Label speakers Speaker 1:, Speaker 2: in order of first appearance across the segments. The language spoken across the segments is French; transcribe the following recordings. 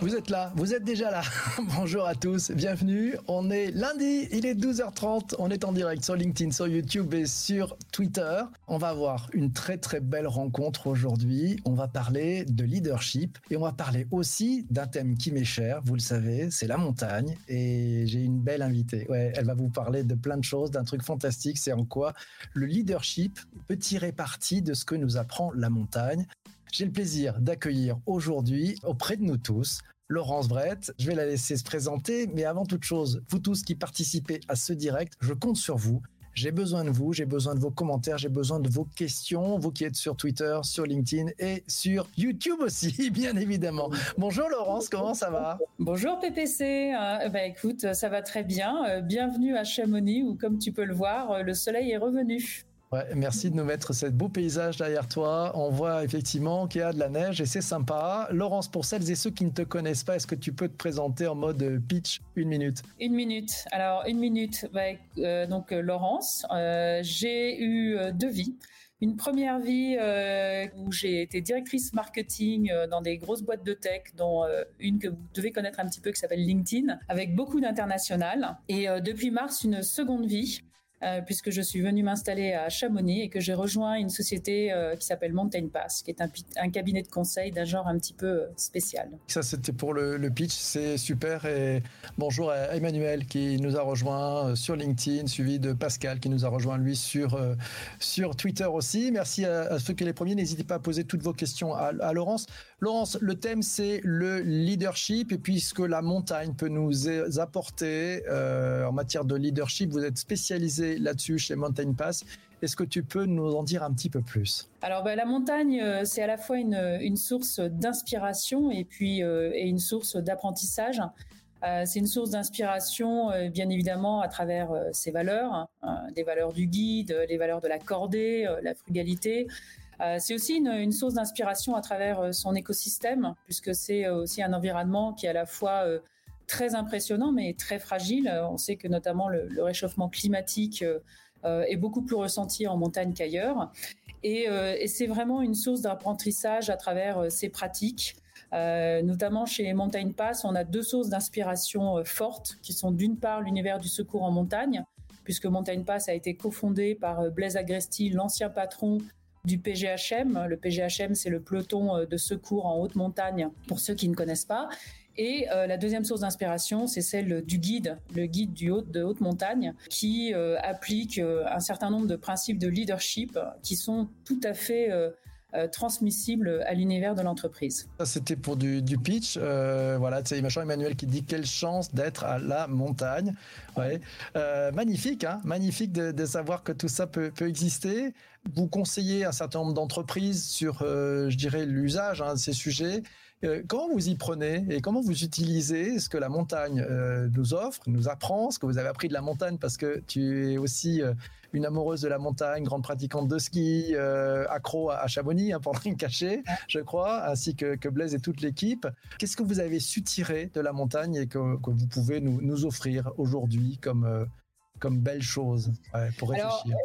Speaker 1: Vous êtes là, vous êtes déjà là. Bonjour à tous, bienvenue. On est lundi, il est 12h30, on est en direct sur LinkedIn, sur YouTube et sur Twitter. On va avoir une très très belle rencontre aujourd'hui. On va parler de leadership et on va parler aussi d'un thème qui m'est cher, vous le savez, c'est la montagne et j'ai une belle invitée. Ouais, elle va vous parler de plein de choses, d'un truc fantastique, c'est en quoi le leadership peut tirer parti de ce que nous apprend la montagne. J'ai le plaisir d'accueillir aujourd'hui auprès de nous tous Laurence Brett. Je vais la laisser se présenter, mais avant toute chose, vous tous qui participez à ce direct, je compte sur vous. J'ai besoin de vous, j'ai besoin de vos commentaires, j'ai besoin de vos questions, vous qui êtes sur Twitter, sur LinkedIn et sur YouTube aussi, bien évidemment. Bonjour Laurence, comment ça va?
Speaker 2: Bonjour PPC, euh, bah, écoute, ça va très bien. Euh, bienvenue à Chamonix où, comme tu peux le voir, euh, le soleil est revenu.
Speaker 1: Ouais, merci de nous mettre ce beau paysage derrière toi. On voit effectivement qu'il y a de la neige et c'est sympa. Laurence, pour celles et ceux qui ne te connaissent pas, est-ce que tu peux te présenter en mode pitch une minute?
Speaker 2: Une minute. Alors, une minute. Euh, donc, euh, Laurence, euh, j'ai eu deux vies. Une première vie où j'ai été directrice marketing dans des grosses boîtes de tech, dont une que vous devez connaître un petit peu qui s'appelle LinkedIn, avec beaucoup d'international. Et depuis mars, une seconde vie euh, puisque je suis venue m'installer à Chamonix et que j'ai rejoint une société euh, qui s'appelle Mountain Pass, qui est un, cabinet de conseil d'un genre un petit peu euh, spécial.
Speaker 1: Ça, c'était pour le, pitch, c'est super. Et bonjour à Emmanuel qui nous a rejoint sur LinkedIn, suivi de Pascal qui nous a rejoint lui sur, sur Twitter aussi. Merci à, ceux qui les premiers. N'hésitez pas à poser toutes vos questions à, à Laurence. Laurence, le thème, c'est le leadership et puis ce que la montagne peut nous apporter en matière de leadership. Vous êtes spécialisé là-dessus chez Mountain Pass. Est-ce que tu peux nous en dire un petit peu plus?
Speaker 2: Alors, bah, la montagne, euh, c'est à la fois une, source d'inspiration et puis euh, une source d'apprentissage. Euh, c'est une source d'inspiration, bien évidemment, à travers ses valeurs, hein, des valeurs du guide, les valeurs de la cordée, la frugalité. c'est aussi une source d'inspiration à travers son écosystème, puisque c'est aussi un environnement qui est à la fois très impressionnant, mais très fragile. On sait que notamment le, réchauffement climatique euh, est beaucoup plus ressenti en montagne qu'ailleurs. Euh, et, c'est vraiment une source d'apprentissage à travers euh, ces pratiques. notamment chez Montagne Pass, on a deux sources d'inspiration fortes qui sont d'une part l'univers du secours en montagne, puisque Montagne Pass a été cofondé par Blaise Agresti, l'ancien patron du PGHM. Le PGHM, c'est le peloton de secours en haute montagne, pour ceux qui ne connaissent pas. Et euh, la deuxième source d'inspiration, c'est celle du guide, le guide du de haute montagne, qui euh, applique euh, un certain nombre de principes de leadership qui sont tout à fait transmissibles à l'univers de l'entreprise.
Speaker 1: Ça, c'était pour du, pitch. voilà, c'est Emmanuel qui dit quelle chance d'être à la montagne. Magnifique, hein magnifique de, savoir que tout ça peut, peut exister. Vous conseillez un certain nombre d'entreprises sur, je dirais, l'usage hein, de ces sujets. Euh, comment vous y prenez et comment vous utilisez ce que la montagne euh, nous offre, nous apprend, ce que vous avez appris de la montagne? Parce que tu es aussi euh, une amoureuse de la montagne, grande pratiquante de ski, accro à, Chamonix, hein, pour rien cacher, je crois, ainsi que, Blaise et toute l'équipe. Qu'est-ce que vous avez su tirer de la montagne et que, vous pouvez nous, offrir aujourd'hui comme, comme belle chose pour réfléchir?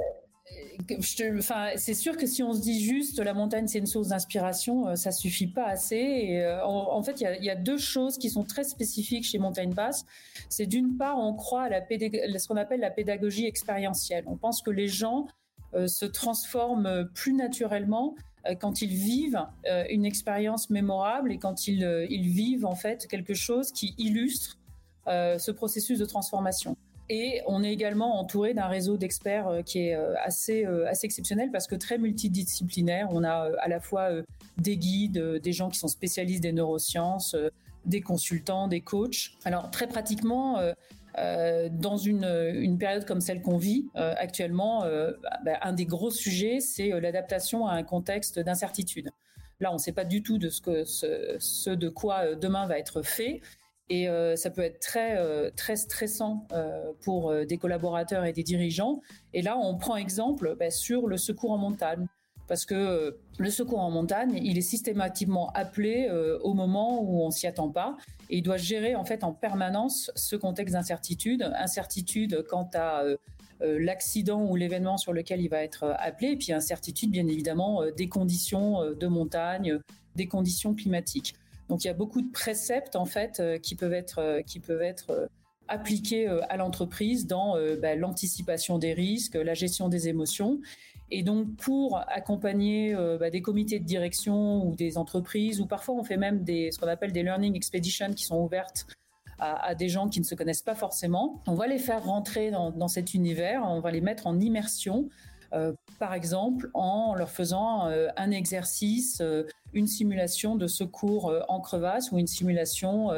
Speaker 2: C'est sûr que si on se dit juste la montagne c'est une source d'inspiration, euh, ça suffit pas assez. Euh, en, fait, il y, a, deux choses qui sont très spécifiques chez Montagne Basse. C'est d'une part, on croit à la ce qu'on appelle la pédagogie expérientielle. On pense que les gens euh, se transforment plus naturellement quand ils vivent une expérience mémorable et quand ils, ils vivent en fait quelque chose qui illustre ce processus de transformation. Et on est également entouré d'un réseau d'experts euh, qui est euh, assez, euh, assez exceptionnel parce que très multidisciplinaire. On a à la fois des guides, des gens qui sont spécialistes des neurosciences, des consultants, des coachs. Alors très pratiquement, dans une, période comme celle qu'on vit actuellement, bah, un des gros sujets, c'est l'adaptation à un contexte d'incertitude. Là, on ne sait pas du tout de ce, que, ce de quoi demain va être fait. Et euh, ça peut être très, euh, très stressant euh, pour des collaborateurs et des dirigeants. Et là, on prend exemple bah, sur le secours en montagne. Parce que le secours en montagne, il est systématiquement appelé au moment où on s'y attend pas. Et il doit gérer en fait en permanence ce contexte d'incertitude. Incertitude quant à l'accident ou l'événement sur lequel il va être appelé. Et puis incertitude, bien évidemment, des conditions de montagne, des conditions climatiques. Donc il y a beaucoup de préceptes en fait euh, qui peuvent être euh, qui peuvent être euh, appliqués à l'entreprise dans bah, l'anticipation des risques, la gestion des émotions. Et donc, pour accompagner bah, des comités de direction ou des entreprises, ou parfois on fait même des, ce qu'on appelle des learning expeditions qui sont ouvertes à, des gens qui ne se connaissent pas forcément, on va les faire rentrer dans, cet univers, on va les mettre en immersion par exemple en leur faisant euh, un exercice, euh, une simulation de secours en crevasse ou une simulation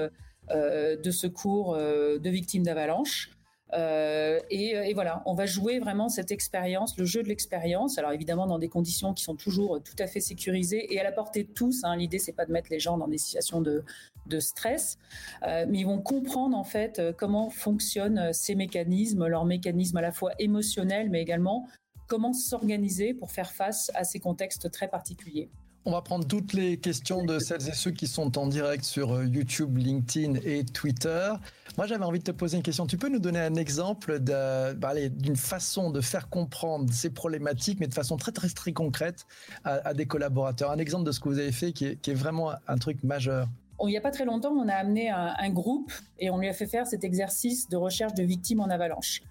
Speaker 2: de secours de victimes d'avalanche. et, voilà, on va jouer vraiment cette expérience, le jeu de l'expérience. Alors évidemment dans des conditions qui sont toujours tout à fait sécurisées et à la portée de tous. Hein. L'idée c'est pas de mettre les gens dans des situations de stress, mais ils vont comprendre en fait comment fonctionnent ces mécanismes, leurs mécanismes à la fois émotionnels, mais également comment s'organiser pour faire face à ces contextes très particuliers.
Speaker 1: On va prendre toutes les questions de celles et ceux qui sont en direct sur euh, YouTube, LinkedIn et Twitter. Moi, j'avais envie de te poser une question. Tu peux nous donner un exemple bah, d'une façon de faire comprendre ces problématiques, mais de façon très, très, très concrète à, des collaborateurs Un exemple de ce que vous avez fait qui est, vraiment un truc majeur.
Speaker 2: il n'y a pas très longtemps, on a amené un, groupe et on lui a fait faire cet exercice de recherche de victimes en avalanche.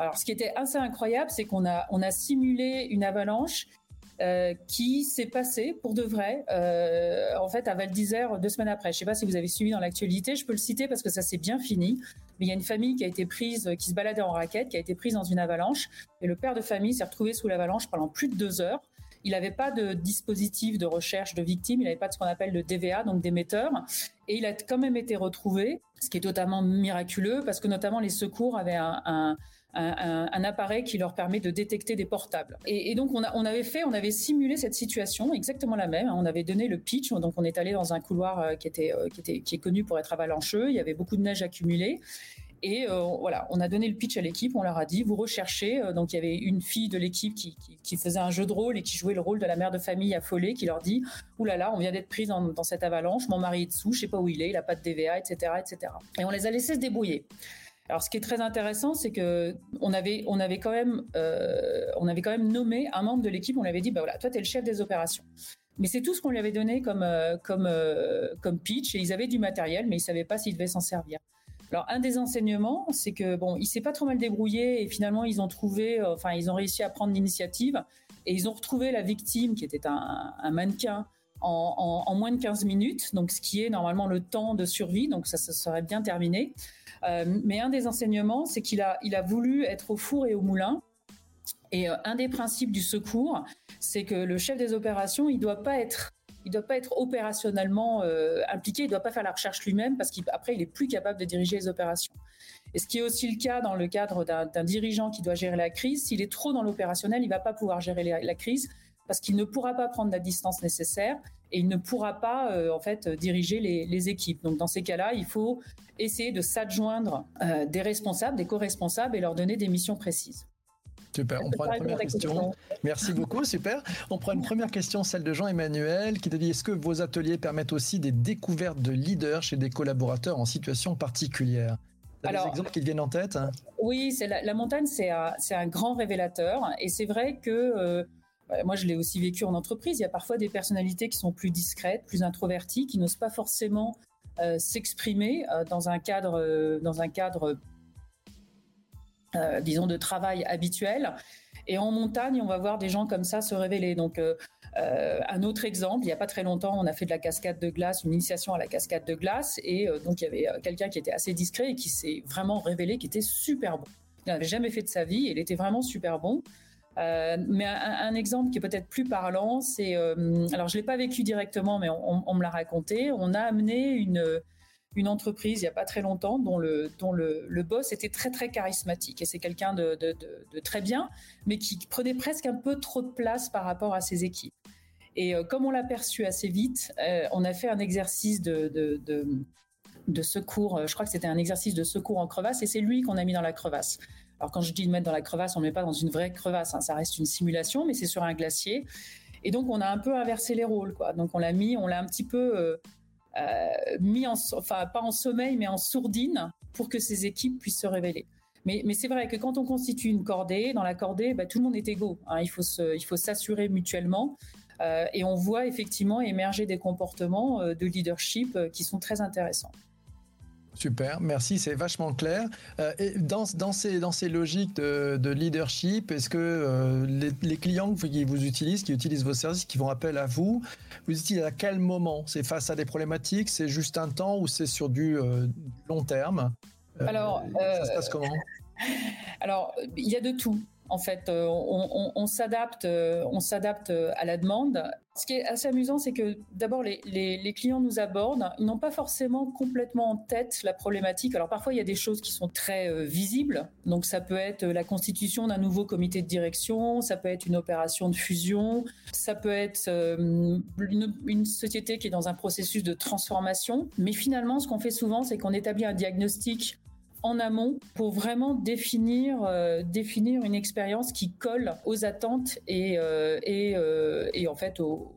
Speaker 2: Alors, ce qui était assez incroyable, c'est qu'on a, on a simulé une avalanche euh, qui s'est passée pour de vrai, euh, en fait, à Val d'Isère deux semaines après. Je ne sais pas si vous avez suivi dans l'actualité, je peux le citer parce que ça s'est bien fini. Mais il y a une famille qui a été prise, qui se baladait en raquette, qui a été prise dans une avalanche, et le père de famille s'est retrouvé sous l'avalanche pendant plus de deux heures. Il n'avait pas de dispositif de recherche de victimes, il n'avait pas de ce qu'on appelle le DVA, donc d'émetteur, et il a quand même été retrouvé, ce qui est totalement miraculeux, parce que notamment les secours avaient un un, appareil qui leur permet de détecter des portables. Et, donc on, avait fait, on avait simulé cette situation exactement la même. Hein. On avait donné le pitch, donc on est allé dans un couloir euh, qui était, euh, qui était qui est connu pour être avalancheux. Il y avait beaucoup de neige accumulée. Et euh, voilà, on a donné le pitch à l'équipe, on leur a dit, vous recherchez. donc il y avait une fille de l'équipe qui, faisait un jeu de rôle et qui jouait le rôle de la mère de famille affolée, qui leur dit, oulala, là là, on vient d'être prise dans, dans, cette avalanche, mon mari est dessous, je sais pas où il est, il a pas de DVA, etc., etc. Et on les a laissés se débrouiller. Alors, ce qui est très intéressant, c'est que on avait, on avait quand même, euh, on avait quand même nommé un membre de l'équipe. On lui avait dit, bah voilà, toi, tu es le chef des opérations. Mais c'est tout ce qu'on lui avait donné comme, euh, comme, euh, comme pitch. Et ils avaient du matériel, mais ils savaient pas s'ils devaient s'en servir. Alors, un des enseignements, c'est que bon, il s'est pas trop mal débrouillé et finalement, ils ont trouvé, enfin, ils ont réussi à prendre l'initiative et ils ont retrouvé la victime qui était un mannequin. En, moins de 15 minutes, donc ce qui est normalement le temps de survie, donc ça, ça serait bien terminé. Euh, mais un des enseignements, c'est qu'il a, voulu être au four et au moulin. Et euh, un des principes du secours, c'est que le chef des opérations, il il doit pas être opérationnellement euh, impliqué, il doit pas faire la recherche lui-même parce qu'après il est plus capable de diriger les opérations. Et ce qui est aussi le cas dans le cadre d'un dirigeant qui doit gérer la crise, s'il est trop dans l'opérationnel, il va pas pouvoir gérer la crise parce qu'il ne pourra pas prendre la distance nécessaire et il ne pourra pas euh, en fait diriger les, équipes. Donc dans ces cas-là, il faut essayer de s'adjoindre euh, des responsables, des co-responsables et leur donner des missions précises.
Speaker 1: Super, on prend une première question. Merci beaucoup, super. On prend une première question, celle de Jean-Emmanuel, qui te dit est-ce que vos ateliers permettent aussi des découvertes de leaders chez des collaborateurs en situation particulière? Alors, des exemples qui te viennent en tête?
Speaker 2: Oui, c'est la, montagne, c'est un, un, grand révélateur. Et c'est vrai que euh, moi, je l'ai aussi vécu en entreprise. Il y a parfois des personnalités qui sont plus discrètes, plus introverties, qui n'osent pas forcément euh, s'exprimer euh, dans un cadre, euh, dans un cadre, disons, de travail habituel. Et en montagne, on va voir des gens comme ça se révéler. Donc, un autre exemple, il n'y a pas très longtemps, on a fait de la cascade de glace, une initiation à la cascade de glace, et donc il y avait quelqu'un qui était assez discret et qui s'est vraiment révélé, qui était super bon. Il n'avait jamais fait de sa vie, il était vraiment super bon. Euh, mais un, exemple qui est peut-être plus parlant, c'est, euh, alors je l'ai pas vécu directement, mais on, me l'a raconté. On a amené une une entreprise il y a pas très longtemps dont le dont le, le boss était très très charismatique et c'est quelqu'un de, de, de, très bien, mais qui prenait presque un peu trop de place par rapport à ses équipes. Et euh, comme on l'a perçu assez vite, on a fait un exercice de, de secours. Je crois que c'était un exercice de secours en crevasse et c'est lui qu'on a mis dans la crevasse. Alors quand je dis de mettre dans la crevasse, on ne met pas dans une vraie crevasse, hein, ça reste une simulation, mais c'est sur un glacier. Et donc on a un peu inversé les rôles, quoi. Donc on l'a mis, on l'a un petit peu euh, euh, mis en, enfin pas en sommeil, mais en sourdine pour que ces équipes puissent se révéler. Mais, c'est vrai que quand on constitue une cordée, dans la cordée, bah, tout le monde est égaux. Hein. il faut il faut s'assurer mutuellement. Euh, et on voit effectivement émerger des comportements de leadership qui sont très intéressants.
Speaker 1: Super, merci, c'est vachement clair. Euh, et dans, dans, ces, dans ces logiques de, de leadership, est-ce que euh, les, les, clients qui vous utilisent, qui utilisent vos services, qui font appel à vous, vous utilisez à quel moment? C'est face à des problématiques C'est juste un temps ou c'est sur du euh, long terme?
Speaker 2: Alors,
Speaker 1: ça se passe comment?
Speaker 2: Alors, il y a de tout en fait, euh, on, s'adapte, euh, euh, à la demande. Ce qui est assez amusant, c'est que d'abord les, clients nous abordent, ils n'ont pas forcément complètement en tête la problématique. Alors parfois il y a des choses qui sont très visibles, donc ça peut être la constitution d'un nouveau comité de direction, ça peut être une opération de fusion, ça peut être une société qui est dans un processus de transformation. Mais finalement, ce qu'on fait souvent, c'est qu'on établit un diagnostic en amont pour vraiment définir euh, définir une expérience qui colle aux attentes et euh, euh, et, en fait aux,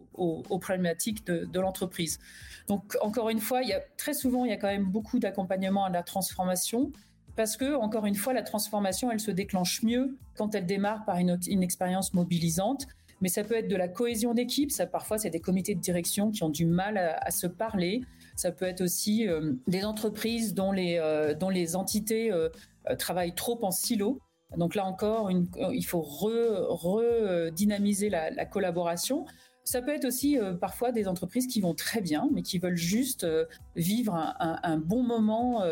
Speaker 2: problématiques de, l'entreprise. Donc encore une fois, il y a très souvent il y a quand même beaucoup d'accompagnement à la transformation parce que encore une fois la transformation elle se déclenche mieux quand elle démarre par une, expérience mobilisante mais ça peut être de la cohésion d'équipe. Ça, parfois, c'est des comités de direction qui ont du mal à se parler. Ça peut être aussi euh, des entreprises dont les, euh, dont les entités euh, travaillent trop en silo. Donc là encore, il faut redynamiser re la, la, collaboration. Ça peut être aussi parfois des entreprises qui vont très bien, mais qui veulent juste vivre un, bon moment,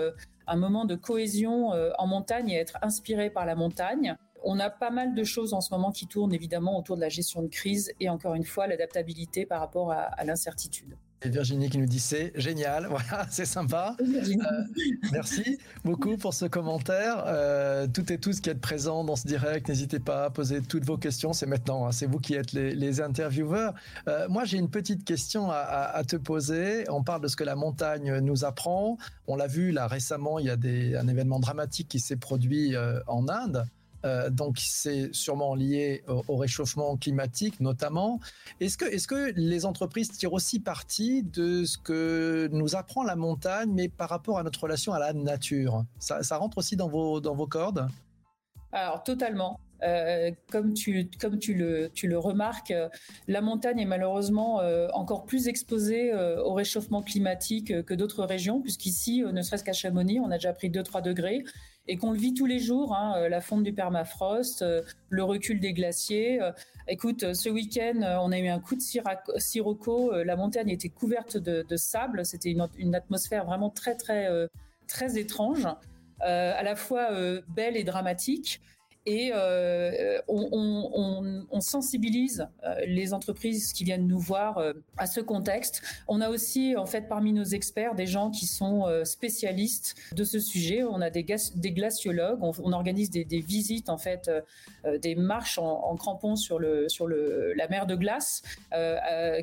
Speaker 2: un moment de cohésion en montagne et être inspiré par la montagne. On a pas mal de choses en ce moment qui tournent évidemment autour de la gestion de crise et encore une fois l'adaptabilité par rapport à l'incertitude.
Speaker 1: Et Virginie qui nous dit c'est génial, voilà, c'est sympa. Euh, merci beaucoup pour ce commentaire. Euh, toutes et tous qui êtes présents dans ce direct, n'hésitez pas à poser toutes vos questions. C'est maintenant, hein, c'est vous qui êtes les, intervieweurs. Euh, moi, j'ai une petite question à, à, te poser. On parle de ce que la montagne nous apprend. On l'a vu là récemment, il y a des, un événement dramatique qui s'est produit en Inde. Euh, donc c'est sûrement lié au, réchauffement climatique notamment. Est-ce que, les entreprises tirent aussi parti de ce que nous apprend la montagne, mais par rapport à notre relation à la nature? Ça, rentre aussi dans vos, cordes?
Speaker 2: Alors totalement. Euh, comme tu le remarques, la montagne est malheureusement euh, encore plus exposée au réchauffement climatique que d'autres régions, puisqu'ici, ne serait-ce qu'à Chamonix, on a déjà pris 2-3 degrés et qu'on le vit tous les jours, hein, la fonte du permafrost, le recul des glaciers. Écoute, ce week-end, on a eu un coup de sirocco, la montagne était couverte de, sable, c'était une, une, atmosphère vraiment très très très étrange, à la fois belle et dramatique et euh, on, sensibilise euh, les entreprises qui viennent nous voir euh, à ce contexte. On a aussi en fait parmi nos experts des gens qui sont spécialistes de ce sujet. On a des, glaciologues, on, organise des, des, visites en fait, des marches en, en, crampons sur le sur le la mer de glace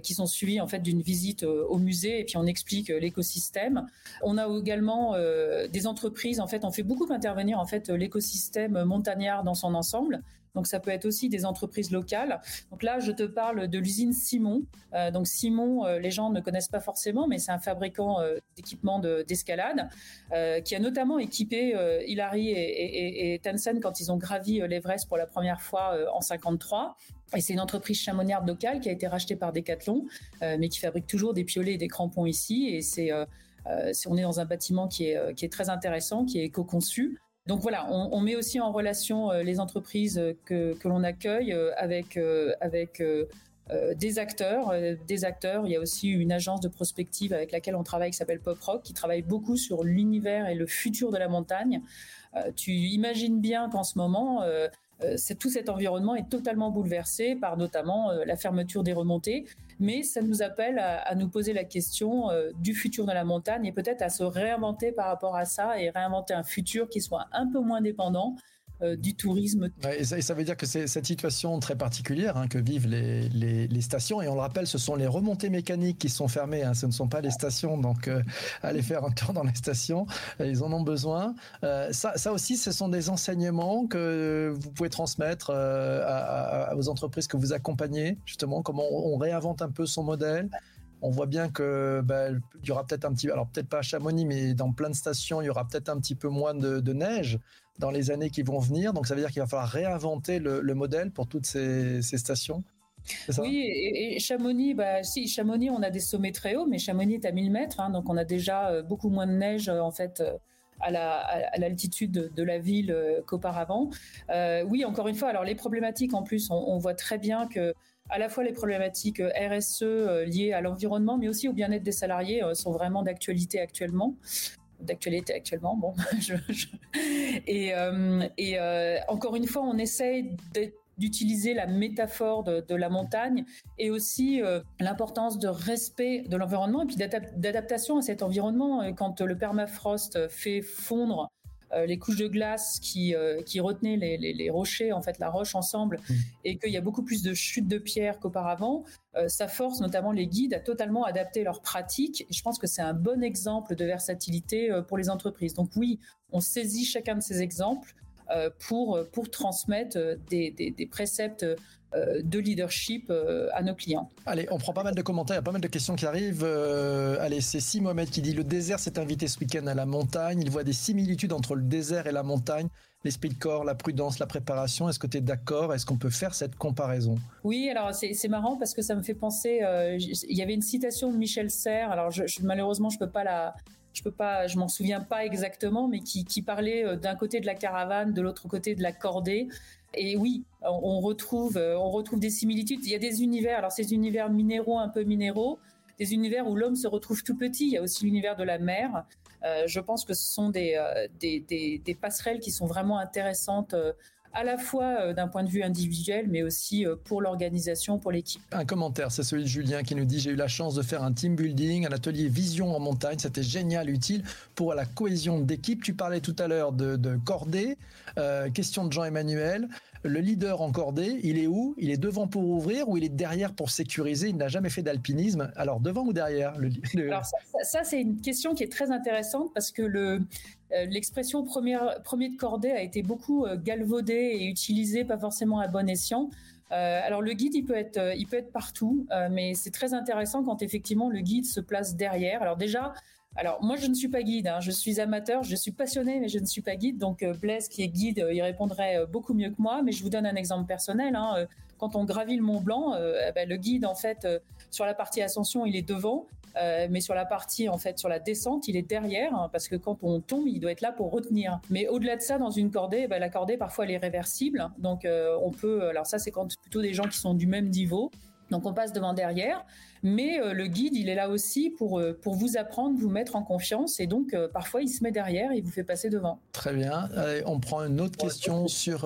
Speaker 2: qui sont suivies en fait d'une visite au musée et puis on explique l'écosystème. On a également des entreprises en fait, on fait beaucoup intervenir en fait l'écosystème montagnard dans son ensemble. Donc ça peut être aussi des entreprises locales. Donc là, je te parle de l'usine Simon. Euh, donc Simon, euh, les gens ne connaissent pas forcément, mais c'est un fabricant euh, d'équipements d'escalade euh, qui a notamment équipé Hilary et, et, quand ils ont gravi l'Everest pour la première fois en 53. Et c'est une entreprise chamonnière locale qui a été rachetée par Decathlon, mais qui fabrique toujours des piolets et des crampons ici. Et c'est on est dans un bâtiment qui est, qui est très intéressant, qui est éco-conçu. Donc voilà, on, met aussi en relation euh, les entreprises que, que l'on accueille euh, avec, euh, avec des acteurs, des acteurs. Il y a aussi une agence de prospective avec laquelle on travaille qui s'appelle Pop Rock, qui travaille beaucoup sur l'univers et le futur de la montagne. tu imagines bien qu'en ce moment, tout cet environnement est totalement bouleversé par notamment la fermeture des remontées. Mais ça nous appelle à, à nous poser la question euh, du futur de la montagne et peut-être à se réinventer par rapport à ça et réinventer un futur qui soit un peu moins dépendant du tourisme.
Speaker 1: et, ça, veut dire que c'est cette situation très particulière hein, que vivent les, stations. Et on le rappelle, ce sont les remontées mécaniques qui sont fermées. Hein, ce ne sont pas les stations. Donc, allez faire un tour dans les stations. Ils en ont besoin. ça, ça aussi, ce sont des enseignements que vous pouvez transmettre à, aux entreprises que vous accompagnez. Justement, comment on réinvente un peu son modèle on voit bien que bah, il y aura peut-être un petit, alors peut-être pas à Chamonix, mais dans plein de stations, il y aura peut-être un petit peu moins de, neige dans les années qui vont venir. Donc ça veut dire qu'il va falloir réinventer le, modèle pour toutes ces, stations.
Speaker 2: oui, et, Chamonix, bah, si Chamonix, on a des sommets très hauts, mais Chamonix est à 1000 mètres, hein, donc on a déjà euh, beaucoup moins de neige en fait euh, à l'altitude de, la ville euh, qu'auparavant. oui, encore une fois, alors les problématiques en plus, on voit très bien que à la fois les problématiques euh, RSE euh, liées à l'environnement, mais aussi au bien-être des salariés euh, sont vraiment d'actualité actuellement d'actualité actuellement. Bon, et, encore une fois, on essaye d'utiliser la métaphore de, la montagne et aussi l'importance de respect de l'environnement et puis d'adaptation à cet environnement. Quand le permafrost fait fondre les couches de glace qui, euh, qui retenaient les, rochers, en fait, la roche ensemble, mmh. et qu'il y a beaucoup plus de chutes de pierres qu'auparavant, euh, ça force notamment les guides à totalement adapter leurs pratiques. Et je pense que c'est un bon exemple de versatilité pour les entreprises. Donc oui, on saisit chacun de ces exemples pour, pour transmettre des, des préceptes euh, de leadership euh, à nos clients.
Speaker 1: Allez, on prend pas mal de commentaires, il y a pas mal de questions qui arrivent. Euh, allez, c'est Si Mohamed qui dit le désert s'est invité ce week-end à la montagne. Il voit des similitudes entre le désert et la montagne. L'esprit de corps, la prudence, la préparation. Est-ce que tu es d'accord? Est-ce qu'on peut faire cette comparaison?
Speaker 2: Oui, alors c'est marrant parce que ça me fait penser. il y avait une citation de Michel Serres. Alors je, malheureusement, je peux pas la, je peux pas, je m'en souviens pas exactement, mais qui, parlait d'un côté de la caravane, de l'autre côté de la cordée. Et oui, on retrouve, euh, on retrouve des similitudes. Il y a des univers, alors ces univers minéraux, un peu minéraux, des univers où l'homme se retrouve tout petit. Il y a aussi l'univers de la mer. Euh, je pense que ce sont euh, des, passerelles qui sont vraiment intéressantes à la fois d'un point de vue individuel, mais aussi pour l'organisation, pour l'équipe.
Speaker 1: Un commentaire, c'est celui de Julien qui nous dit J'ai eu la chance de faire un team building, un atelier vision en montagne. C'était génial, utile pour la cohésion d'équipe. Tu parlais tout à l'heure de, cordée. question de Jean-Emmanuel le leader en cordée, il est où? Il est devant pour ouvrir ou il est derrière pour sécuriser? Il n'a jamais fait d'alpinisme. Alors devant ou derrière?
Speaker 2: Alors ça, c'est une question qui est très intéressante parce que euh, l'expression premier de cordée a été beaucoup euh, galvaudée et utilisée pas forcément à bon escient. Euh, alors le guide, il peut être, il peut être partout, mais c'est très intéressant quand effectivement le guide se place derrière. Alors déjà, alors moi je ne suis pas guide, hein. je suis amateur, je suis passionné, mais je ne suis pas guide. Donc euh, Blaise qui est guide, euh, il répondrait euh, beaucoup mieux que moi. Mais je vous donne un exemple personnel. Hein. Quand on gravit le Mont Blanc, eh ben, le guide en fait sur la partie ascension il est devant, mais sur la partie en fait sur la descente il est derrière hein, parce que quand on tombe il doit être là pour retenir. Mais au-delà de ça dans une cordée, ben, la cordée parfois elle est réversible, donc on peut. Alors ça c'est quand plutôt des gens qui sont du même niveau. Donc on passe devant derrière, mais euh, le guide, il est là aussi pour, euh, pour vous apprendre, vous mettre en confiance, et donc euh, parfois il se met derrière et il vous fait passer devant.
Speaker 1: Très bien. Allez, on prend une autre question sur,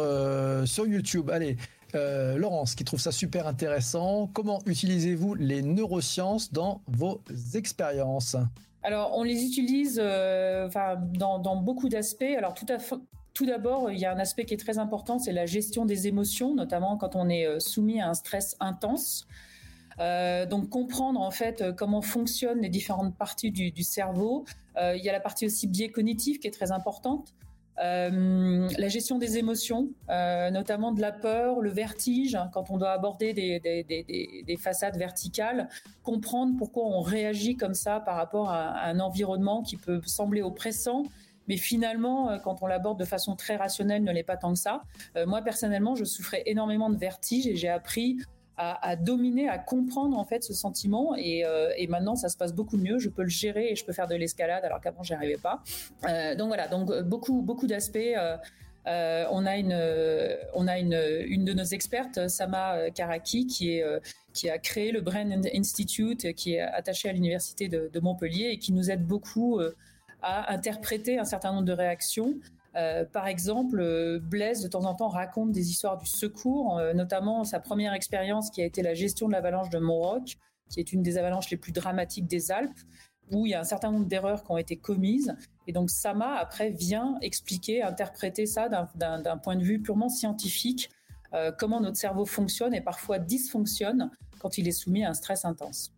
Speaker 1: sur YouTube. Allez, Laurence qui trouve ça super intéressant. Comment utilisez-vous les neurosciences dans vos expériences?
Speaker 2: Alors on les utilise dans, dans beaucoup d'aspects. Alors tout à fait tout d'abord, il y a un aspect qui est très important, c'est la gestion des émotions, notamment quand on est euh, soumis à un stress intense. Euh, donc comprendre en fait euh, comment fonctionnent les différentes parties du, cerveau. il y a la partie aussi biais cognitif qui est très importante. la gestion des émotions, notamment de la peur, le vertige, hein, quand on doit aborder des, des, façades verticales, comprendre pourquoi on réagit comme ça par rapport à un environnement qui peut sembler oppressant, mais finalement, euh, quand on l'aborde de façon très rationnelle, ne l'est pas tant que ça. Euh, moi, personnellement, je souffrais énormément de vertige et j'ai appris à, dominer, à comprendre en fait ce sentiment. Euh, et, maintenant, ça se passe beaucoup mieux. Je peux le gérer et je peux faire de l'escalade alors qu'avant, j'y arrivais pas. donc voilà, donc beaucoup, beaucoup d'aspects. on a une, on a une, une de nos expertes, Sama Karaki, qui est qui a créé le Brain Institute, qui est attaché à l'université de, de, Montpellier et qui nous aide beaucoup à interpréter un certain nombre de réactions. Euh, par exemple, euh, Blaise de temps en temps raconte des histoires du secours, euh, notamment sa première expérience qui a été la gestion de l'avalanche de Montroc, qui est une des avalanches les plus dramatiques des Alpes, où il y a un certain nombre d'erreurs qui ont été commises. Et donc Sama, après, vient expliquer, interpréter ça d'un point de vue purement scientifique, comment notre cerveau fonctionne et parfois dysfonctionne quand il est soumis à un stress intense.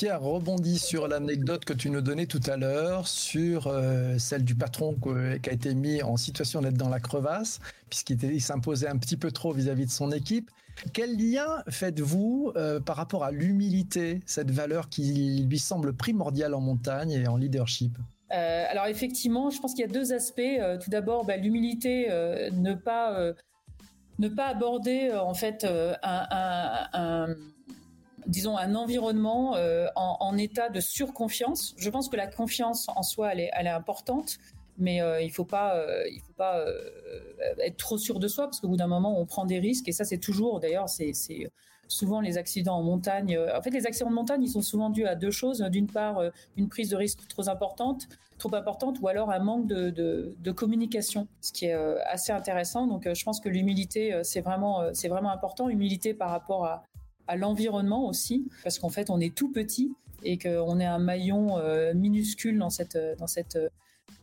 Speaker 1: Pierre rebondit sur l'anecdote que tu nous donnais tout à l'heure, sur euh, celle du patron qui a été mis en situation d'être dans la crevasse, puisqu'il s'imposait un petit peu trop vis-à-vis de son équipe. Quel lien faites-vous euh, par rapport à l'humilité, cette valeur qui lui semble primordiale en montagne et en leadership?
Speaker 2: Euh, alors effectivement, je pense qu'il y a deux aspects. tout d'abord, bah, l'humilité, ne pas ne pas aborder en fait un disons, un environnement euh, en, état de surconfiance. Je pense que la confiance en soi, elle est, importante, mais euh, il faut pas, euh, il faut pas être trop sûr de soi parce qu'au bout d'un moment, on prend des risques et ça, c'est toujours, d'ailleurs, c'est souvent les accidents en montagne. En fait, les accidents de montagne, ils sont souvent dus à deux choses. D'une part, une prise de risque trop importante, trop importante, ou alors un manque de, de, de communication, ce qui est assez intéressant. Donc, je pense que l'humilité, c'est vraiment, c'est vraiment important. Humilité par rapport à, à l'environnement aussi, parce qu'en fait, on est tout petit et qu'on est un maillon euh, minuscule dans cette, dans cette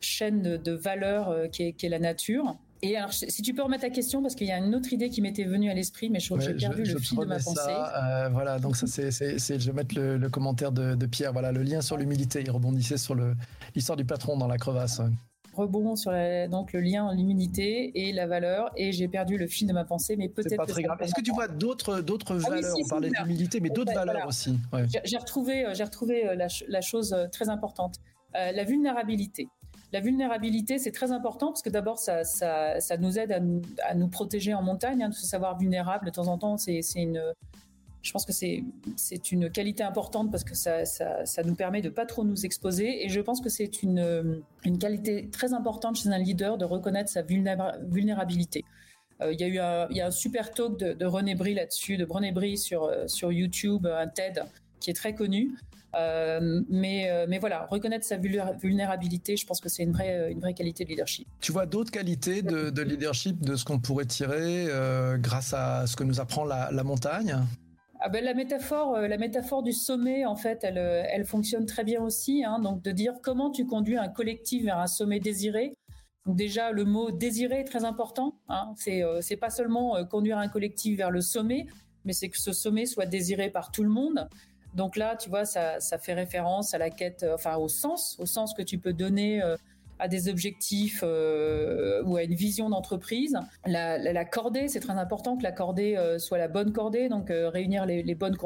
Speaker 2: chaîne de, valeurs euh, qui, est, la nature. Et alors, si tu peux remettre ta question, parce qu'il y a une autre idée qui m'était venue à l'esprit, mais je j'ai perdu le fil de ma pensée.
Speaker 1: Euh, voilà, donc ça, c'est, je vais mettre le, commentaire de, de, Pierre. Voilà, le lien sur l'humilité. Il rebondissait sur l'histoire du patron dans la crevasse
Speaker 2: rebond sur donc le lien l'immunité et la valeur et j'ai perdu le fil de ma pensée mais peut-être
Speaker 1: pas très grave. Est-ce que tu vois d'autres d'autres ah valeurs? on parlait d'humilité mais d'autres valeurs aussi.
Speaker 2: J'ai retrouvé j'ai retrouvé euh, la, chose euh, très importante euh, la vulnérabilité. La vulnérabilité, c'est très important parce que d'abord, ça, ça, ça, nous aide à nous, à nous protéger en montagne, hein, de se savoir vulnérable. De temps en temps, c'est une, je pense que c'est une qualité importante parce que ça, nous permet de pas trop nous exposer et je pense que c'est une une qualité très importante chez un leader de reconnaître sa vulnérabilité. Euh, il y a eu un, super talk de, de René Brie là-dessus, de René Brie sur euh, YouTube, un TED qui est très connu. Euh, mais, euh, voilà, reconnaître sa vulnérabilité, je pense que c'est une vraie, qualité de leadership.
Speaker 1: Tu vois d'autres qualités de, de, leadership de ce qu'on pourrait tirer euh, grâce à ce que nous apprend la montagne?
Speaker 2: Ah ben, la métaphore, euh, la métaphore du sommet, en fait, elle, euh, fonctionne très bien aussi. Hein, donc de dire comment tu conduis un collectif vers un sommet désiré. Donc déjà, le mot désiré est très important. Hein, c'est euh, pas seulement conduire un collectif vers le sommet, mais c'est que ce sommet soit désiré par tout le monde. Donc là, tu vois, ça, ça fait référence à la quête, enfin au sens, au sens que tu peux donner à des objectifs euh, ou à une vision d'entreprise. La, cordée, c'est très important que la cordée euh, soit la bonne cordée, donc euh, réunir les, bonnes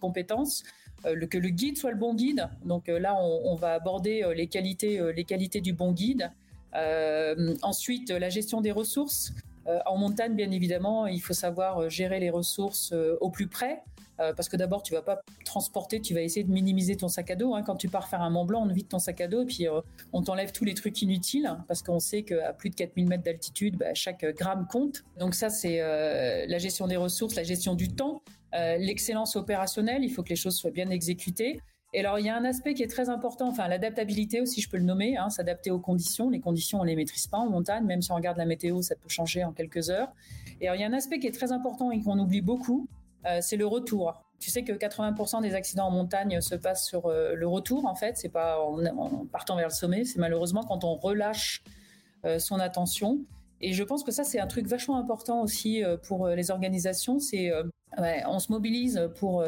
Speaker 2: compétences. Que le guide soit le bon guide. Donc là, on, va aborder les qualités, les qualités du bon guide. ensuite, la gestion des ressources. en montagne, bien évidemment, il faut savoir gérer les ressources au plus près. Euh, parce que d'abord, tu vas pas transporter, tu vas essayer de minimiser ton sac à dos. Hein. Quand tu pars faire un Mont Blanc, on vide ton sac à dos et puis euh, on t'enlève tous les trucs inutiles parce qu'on sait qu'à plus de 4000 mètres d'altitude, bah, chaque gramme compte. Donc ça, c'est euh, la gestion des ressources, la gestion du temps, l'excellence opérationnelle. Il faut que les choses soient bien exécutées. Et alors, il y a un aspect qui est très important, enfin l'adaptabilité aussi, je peux le nommer, hein, s'adapter aux conditions. Les conditions, on les maîtrise pas en montagne, même si on regarde la météo, ça peut changer en quelques heures. Et alors, il y a un aspect qui est très important et qu'on oublie beaucoup, euh, c'est le retour. Tu sais que 80% des accidents en montagne se passent sur euh, le retour, en fait. C'est pas en, partant vers le sommet. C'est malheureusement quand on relâche euh, son attention. Et je pense que ça, c'est un truc vachement important aussi pour les organisations. C'est, on se mobilise pour,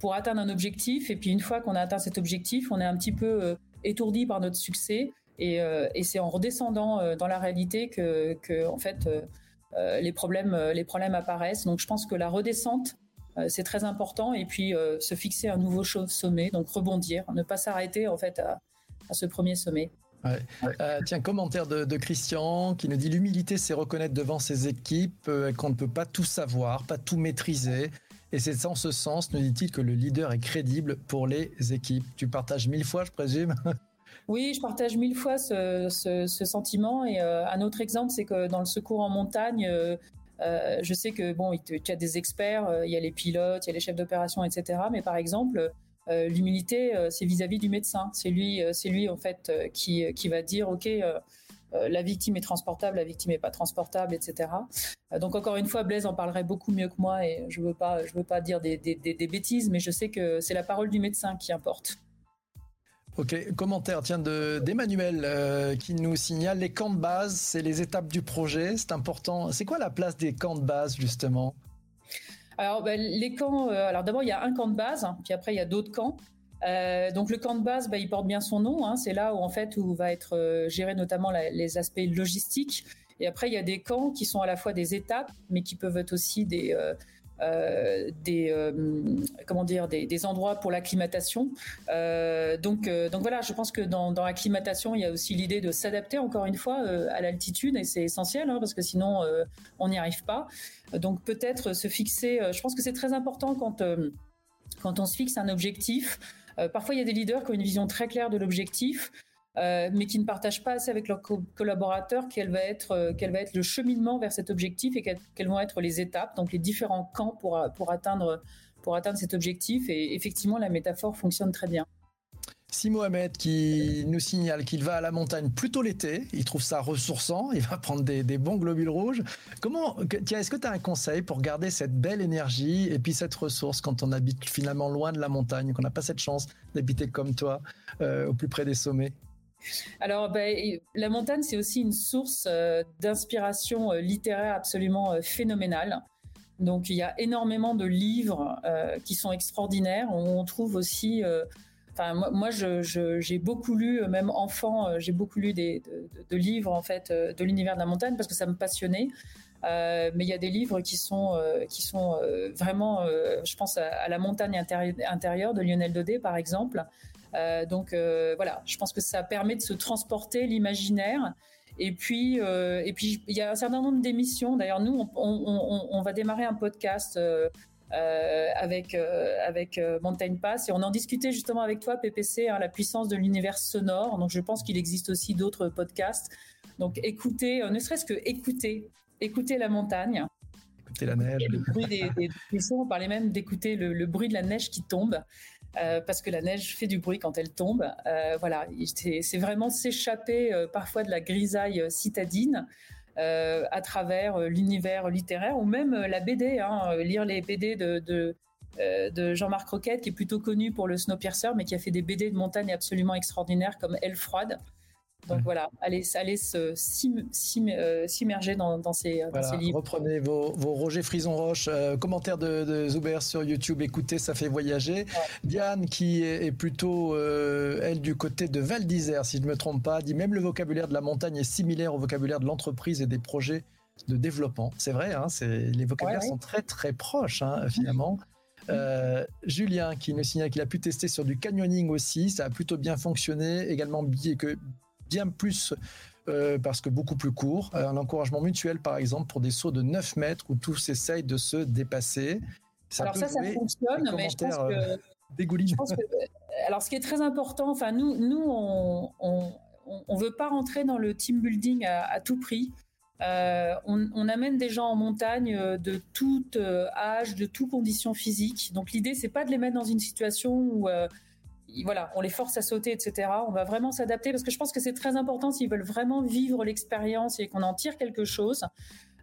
Speaker 2: pour atteindre un objectif. Et puis, une fois qu'on a atteint cet objectif, on est un petit peu étourdi par notre succès. Et, et c'est en redescendant dans la réalité que, que en fait, les, problèmes, les problèmes apparaissent. Donc, je pense que la redescente, c'est très important. Et puis euh, se fixer un nouveau sommet, donc rebondir, ne pas s'arrêter en fait à, ce premier sommet.
Speaker 1: Euh, tiens, commentaire de, Christian qui nous dit l'humilité, c'est reconnaître devant ses équipes qu'on ne peut pas tout savoir, pas tout maîtriser. Et c'est en ce sens, nous dit-il, que le leader est crédible pour les équipes. Tu partages mille fois, je présume?
Speaker 2: Oui, je partage mille fois ce, sentiment. Et un autre exemple, c'est que dans le secours en montagne, euh, je sais que bon, il y a des experts, euh, il y a les pilotes, il y a les chefs d'opération, etc. Mais par exemple, euh, l'humilité, c'est vis-à-vis du médecin. C'est lui, c'est lui en fait qui, qui va dire, ok. la victime est transportable, la victime n'est pas transportable, etc. donc encore une fois, Blaise en parlerait beaucoup mieux que moi et je veux veux pas dire des, des, des, bêtises, mais je sais que c'est la parole du médecin qui importe.
Speaker 1: Ok, commentaire tiens d'Emmanuel euh, qui nous signale les camps de base, c'est les étapes du projet, c'est important. C'est quoi la place des camps de base justement?
Speaker 2: Alors ben, les camps, euh, alors d'abord il y a un camp de base, hein, puis après il y a d'autres camps. Euh, donc le camp de base, ben, il porte bien son nom. Hein, c'est là où en fait où va être géré notamment les aspects logistiques. Et après il y a des camps qui sont à la fois des étapes, mais qui peuvent être aussi des euh, des euh, comment dire des, endroits pour l'acclimatation. Euh, donc donc voilà, je pense que dans, dans l'acclimatation, il y a aussi l'idée de s'adapter encore une fois à l'altitude et c'est essentiel hein, parce que sinon on n'y arrive pas. Donc peut-être se fixer. je pense que c'est très important quand quand on se fixe un objectif. parfois, il y a des leaders qui ont une vision très claire de l'objectif. Euh, mais qui ne partagent pas assez avec leurs collaborateurs quel va être euh, quel va être le cheminement vers cet objectif et quelles vont être les étapes, donc les différents camps pour pour atteindre pour atteindre cet objectif. Et effectivement, la métaphore fonctionne très bien.
Speaker 1: Si Mohamed qui nous signale qu'il va à la montagne plutôt l'été, il trouve ça ressourçant, il va prendre des, bons globules rouges. Comment, est-ce que tu as un conseil pour garder cette belle énergie et puis cette ressource quand on habite finalement loin de la montagne, qu'on n'a pas cette chance d'habiter comme toi euh, au plus près des sommets?
Speaker 2: Alors, ben, la montagne, c'est aussi une source euh, d'inspiration euh, littéraire absolument euh, phénoménale. Donc, il y a énormément de livres qui sont extraordinaires. On trouve aussi. Enfin, moi, j'ai beaucoup lu, même enfant, j'ai beaucoup lu des, de, livres en fait de l'univers de la montagne parce que ça me passionnait. mais il y a des livres qui sont qui sont vraiment, je pense à, la montagne intérieure de Lionel Daudet par exemple, donc euh, voilà, je pense que ça permet de se transporter l'imaginaire. Et puis, euh, et puis, il y a un certain nombre d'émissions. D'ailleurs, nous, on, va démarrer un podcast avec avec Mountain Pass et on en discutait justement avec toi, PPC, hein, la puissance de l'univers sonore. Donc, je pense qu'il existe aussi d'autres podcasts. Donc, écoutez, ne serait-ce que écouter, écouter la montagne.
Speaker 1: Écouter la neige.
Speaker 2: Le bruit des, des, on parlait même d'écouter le, bruit de la neige qui tombe. Euh, parce que la neige fait du bruit quand elle tombe. Euh, voilà, c'est vraiment s'échapper euh, parfois de la grisaille citadine. à travers l'univers littéraire ou même la BD, hein, lire les BD de, de, Jean-Marc Roquette, qui est plutôt connu pour le Snowpiercer, mais qui a fait des BD de montagne absolument extraordinaires comme Elle froide. Donc voilà, allez, allez euh, s'immerger dans, dans, ces, livres.
Speaker 1: Reprenez vos, vos Roger Frison Roche, euh, commentaires de, de, Zuber sur YouTube, écoutez, ça fait voyager. Diane, qui est, plutôt, euh, elle, du côté de Val d'Isère, si je ne me trompe pas, dit même le vocabulaire de la montagne est similaire au vocabulaire de l'entreprise et des projets de développement. C'est vrai, hein, les vocabulaires sont très très proches hein, finalement. Julien qui nous signale qu'il a pu tester sur du canyoning aussi, ça a plutôt bien fonctionné, également que bien plus euh, parce que beaucoup plus court. Euh, un encouragement mutuel, par exemple, pour des sauts de 9 mètres où tous essayent de se dépasser.
Speaker 2: alors ça, ça fonctionne, mais je pense que... Euh, je pense que, alors, ce qui est très important, enfin, nous, nous, on, on, veut pas rentrer dans le team building à, tout prix. on, amène des gens en montagne de tout âge, de toutes conditions physiques. Donc l'idée, c'est pas de les mettre dans une situation où voilà, on les force à sauter, etc. On va vraiment s'adapter parce que je pense que c'est très important s'ils veulent vraiment vivre l'expérience et qu'on en tire quelque chose.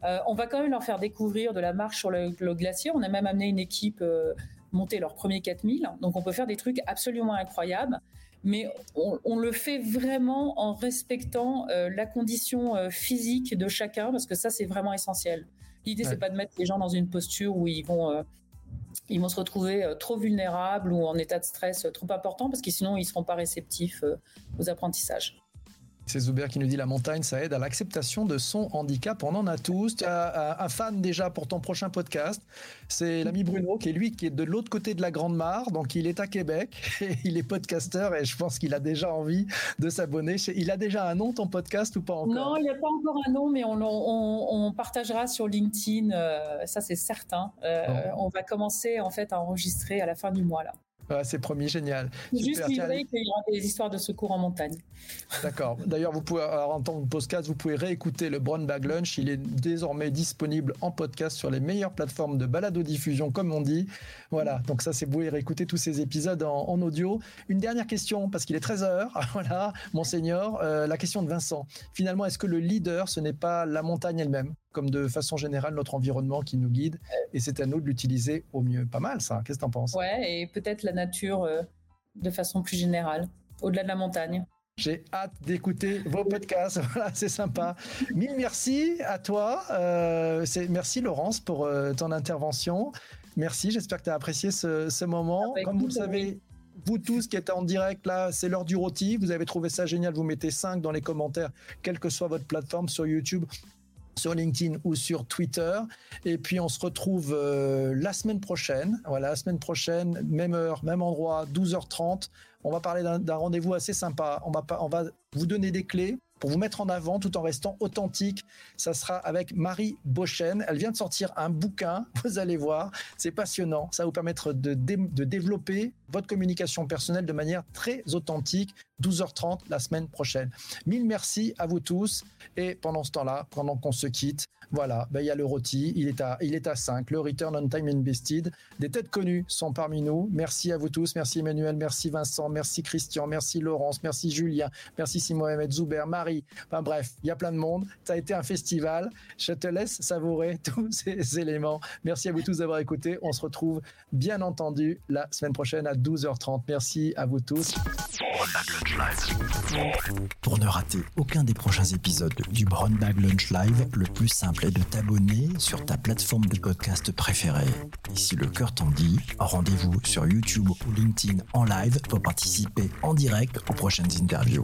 Speaker 2: Euh, on va quand même leur faire découvrir de la marche sur le, glacier. On a même amené une équipe euh, monter leur premier 4000. Donc on peut faire des trucs absolument incroyables. Mais on, le fait vraiment en respectant euh, la condition physique de chacun parce que ça c'est vraiment essentiel. L'idée c'est pas de mettre les gens dans une posture où ils vont ils vont se retrouver euh, trop vulnérables ou en état de stress euh, trop important parce que sinon ils seront pas réceptifs euh, aux apprentissages.
Speaker 1: C'est Zuber qui nous dit la montagne, ça aide à l'acceptation de son handicap. On en a tous. Tu as un fan déjà pour ton prochain podcast. C'est l'ami Bruno, qui est lui, qui est de l'autre côté de la Grande Mare. Donc, il est à Québec et il est podcasteur et je pense qu'il a déjà envie de s'abonner. Il a déjà un nom, ton podcast, ou pas encore?
Speaker 2: Non, il n'y a pas encore un nom, mais on, partagera sur LinkedIn. Euh, ça, c'est certain. Euh, on va commencer, en fait, à enregistrer à la fin du mois, là
Speaker 1: c'est promis, génial.
Speaker 2: Juste qu'il y aura des histoires de secours en montagne.
Speaker 1: D'accord. D'ailleurs, vous pouvez, en tant que podcast, vous pouvez réécouter le Brown Bag Lunch. Il est désormais disponible en podcast sur les meilleures plateformes de balado-diffusion, comme on dit. Voilà. Donc ça, c'est vous pouvez réécouter tous ces épisodes en, audio. Une dernière question, parce qu'il est 13h. voilà, monseigneur. Euh, la question de Vincent. Finalement, est-ce que le leader, ce n'est pas la montagne elle-même? Comme de façon générale notre environnement qui nous guide et c'est à nous de l'utiliser au mieux. Pas mal ça, qu'est-ce que tu en penses?
Speaker 2: Ouais, et peut-être la nature euh, de façon plus générale. au-delà de la montagne.
Speaker 1: J'ai hâte d'écouter vos podcasts. Voilà, c'est sympa. Mille merci à toi. Euh, merci Laurence pour euh, ton intervention. Merci. J'espère que tu as apprécié ce, ce moment.
Speaker 2: Ah, bah,
Speaker 1: Comme vous le savez, vous tous qui êtes en direct là, c'est l'heure du rôti. Vous avez trouvé ça génial. Vous mettez 5 dans les commentaires, quelle que soit votre plateforme sur YouTube sur LinkedIn ou sur Twitter. Et puis on se retrouve euh, la semaine prochaine. Voilà, la semaine prochaine, même heure, même endroit, 12h30. On va parler d'un rendez-vous assez sympa. On va, vous donner des clés pour vous mettre en avant tout en restant authentique. Ça sera avec Marie Bochen. Elle vient de sortir un bouquin, vous allez voir, c'est passionnant. Ça va vous permettre de développer votre communication personnelle de manière très authentique. 12h30 la semaine prochaine. Mille merci à vous tous. Et pendant ce temps-là, pendant qu'on se quitte, voilà, ben, il y a le rôti, il est, à, il est à 5, le Return on Time Invested. Des têtes connues sont parmi nous. Merci à vous tous. Merci Emmanuel, merci Vincent, merci Christian, merci Laurence, merci Julien, merci Simon Mohamed Zuber, Marie. Enfin bref, il y a plein de monde. Ça a été un festival. Je te laisse savourer tous ces éléments. Merci à vous tous d'avoir écouté. On se retrouve bien entendu la semaine prochaine à 12h30. Merci à vous tous.
Speaker 3: Pour ne rater aucun des prochains épisodes du Brown Bag Lunch Live, le plus simple est de t'abonner sur ta plateforme de podcast préférée. Et si le cœur t'en dit, rendez-vous sur YouTube ou LinkedIn en live pour participer en direct aux prochaines interviews.